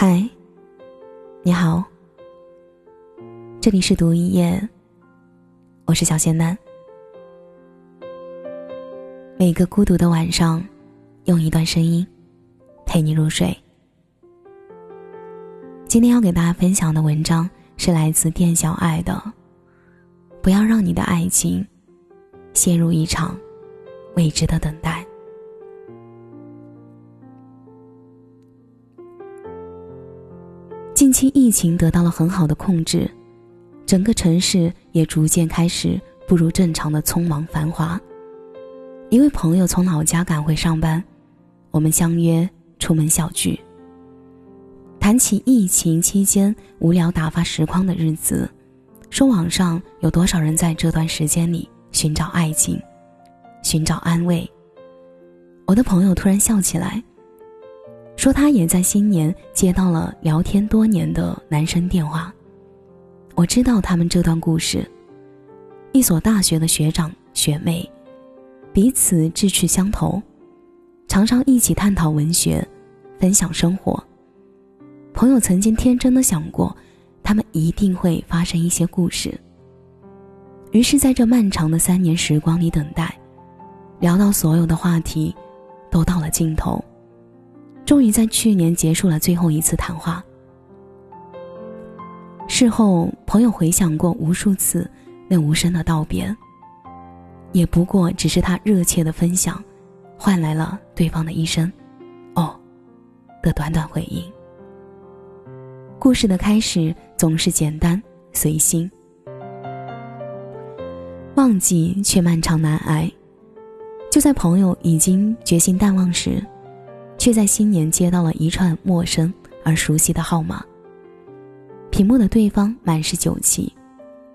嗨，你好，这里是读一夜，我是小仙丹。每个孤独的晚上，用一段声音陪你入睡。今天要给大家分享的文章是来自店小爱的，不要让你的爱情陷入一场未知的等待。近期疫情得到了很好的控制，整个城市也逐渐开始步入正常的匆忙繁华。一位朋友从老家赶回上班，我们相约出门小聚。谈起疫情期间无聊打发时光的日子，说网上有多少人在这段时间里寻找爱情，寻找安慰。我的朋友突然笑起来。说他也在新年接到了聊天多年的男生电话。我知道他们这段故事。一所大学的学长学妹，彼此志趣相投，常常一起探讨文学，分享生活。朋友曾经天真的想过，他们一定会发生一些故事。于是，在这漫长的三年时光里等待，聊到所有的话题，都到了尽头。终于在去年结束了最后一次谈话。事后，朋友回想过无数次那无声的道别，也不过只是他热切的分享，换来了对方的一声“哦”的短短回应。故事的开始总是简单随心，忘记却漫长难挨。就在朋友已经决心淡忘时。却在新年接到了一串陌生而熟悉的号码。屏幕的对方满是酒气，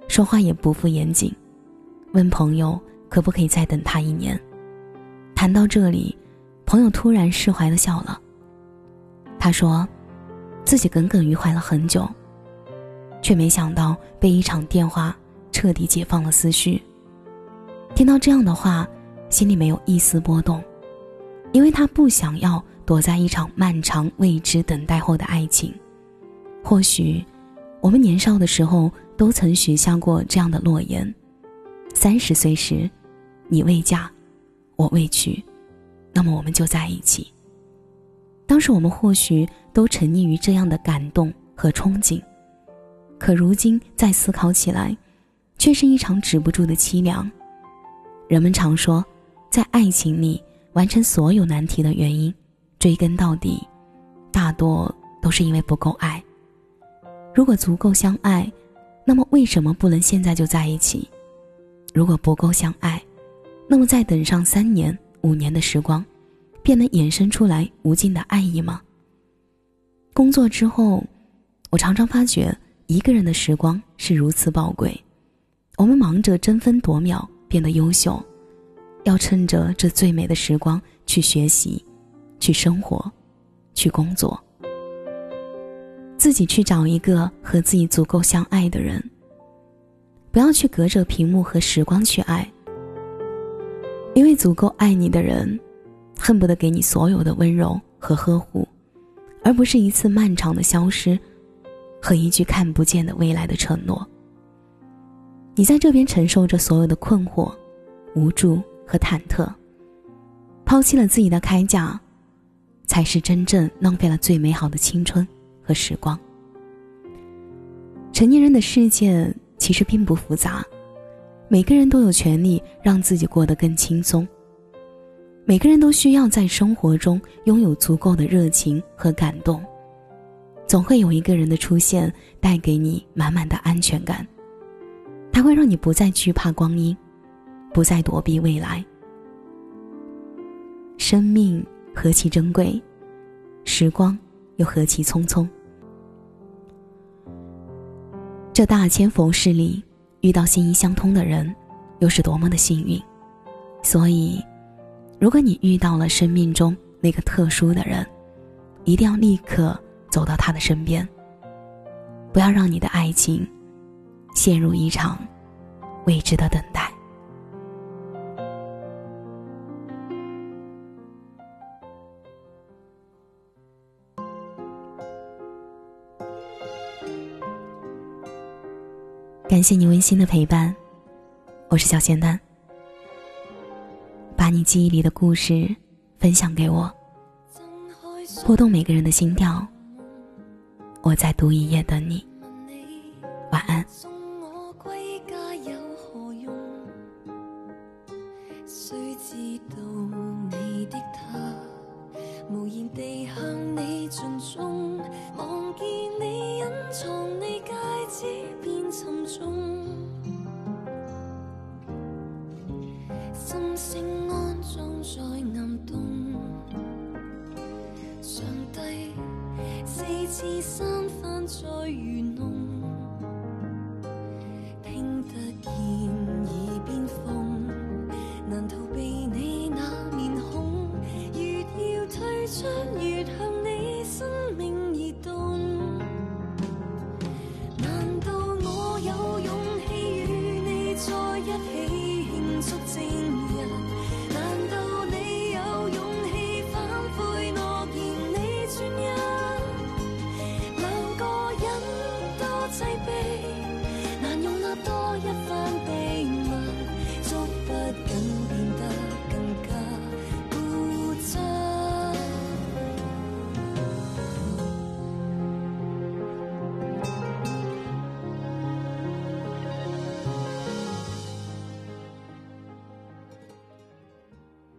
说话也不复严谨，问朋友可不可以再等他一年。谈到这里，朋友突然释怀的笑了。他说，自己耿耿于怀了很久，却没想到被一场电话彻底解放了思绪。听到这样的话，心里没有一丝波动，因为他不想要。躲在一场漫长未知等待后的爱情，或许，我们年少的时候都曾许下过这样的诺言：三十岁时，你未嫁，我未娶，那么我们就在一起。当时我们或许都沉溺于这样的感动和憧憬，可如今再思考起来，却是一场止不住的凄凉。人们常说，在爱情里完成所有难题的原因。追根到底，大多都是因为不够爱。如果足够相爱，那么为什么不能现在就在一起？如果不够相爱，那么再等上三年、五年的时光，便能衍生出来无尽的爱意吗？工作之后，我常常发觉一个人的时光是如此宝贵。我们忙着争分夺秒变得优秀，要趁着这最美的时光去学习。去生活，去工作，自己去找一个和自己足够相爱的人。不要去隔着屏幕和时光去爱，因为足够爱你的人，恨不得给你所有的温柔和呵护，而不是一次漫长的消失，和一句看不见的未来的承诺。你在这边承受着所有的困惑、无助和忐忑，抛弃了自己的铠甲。才是真正浪费了最美好的青春和时光。成年人的世界其实并不复杂，每个人都有权利让自己过得更轻松。每个人都需要在生活中拥有足够的热情和感动，总会有一个人的出现带给你满满的安全感，他会让你不再惧怕光阴，不再躲避未来。生命。何其珍贵，时光又何其匆匆。这大千佛世里，遇到心意相通的人，又是多么的幸运。所以，如果你遇到了生命中那个特殊的人，一定要立刻走到他的身边，不要让你的爱情陷入一场未知的等待。感谢你温馨的陪伴，我是小咸蛋。把你记忆里的故事分享给我，拨动每个人的心跳。我在读一夜等你，晚安。无言地向你尽忠，望见你隐藏你戒指便沉重，心声安葬在暗洞。上帝四次三番再愚。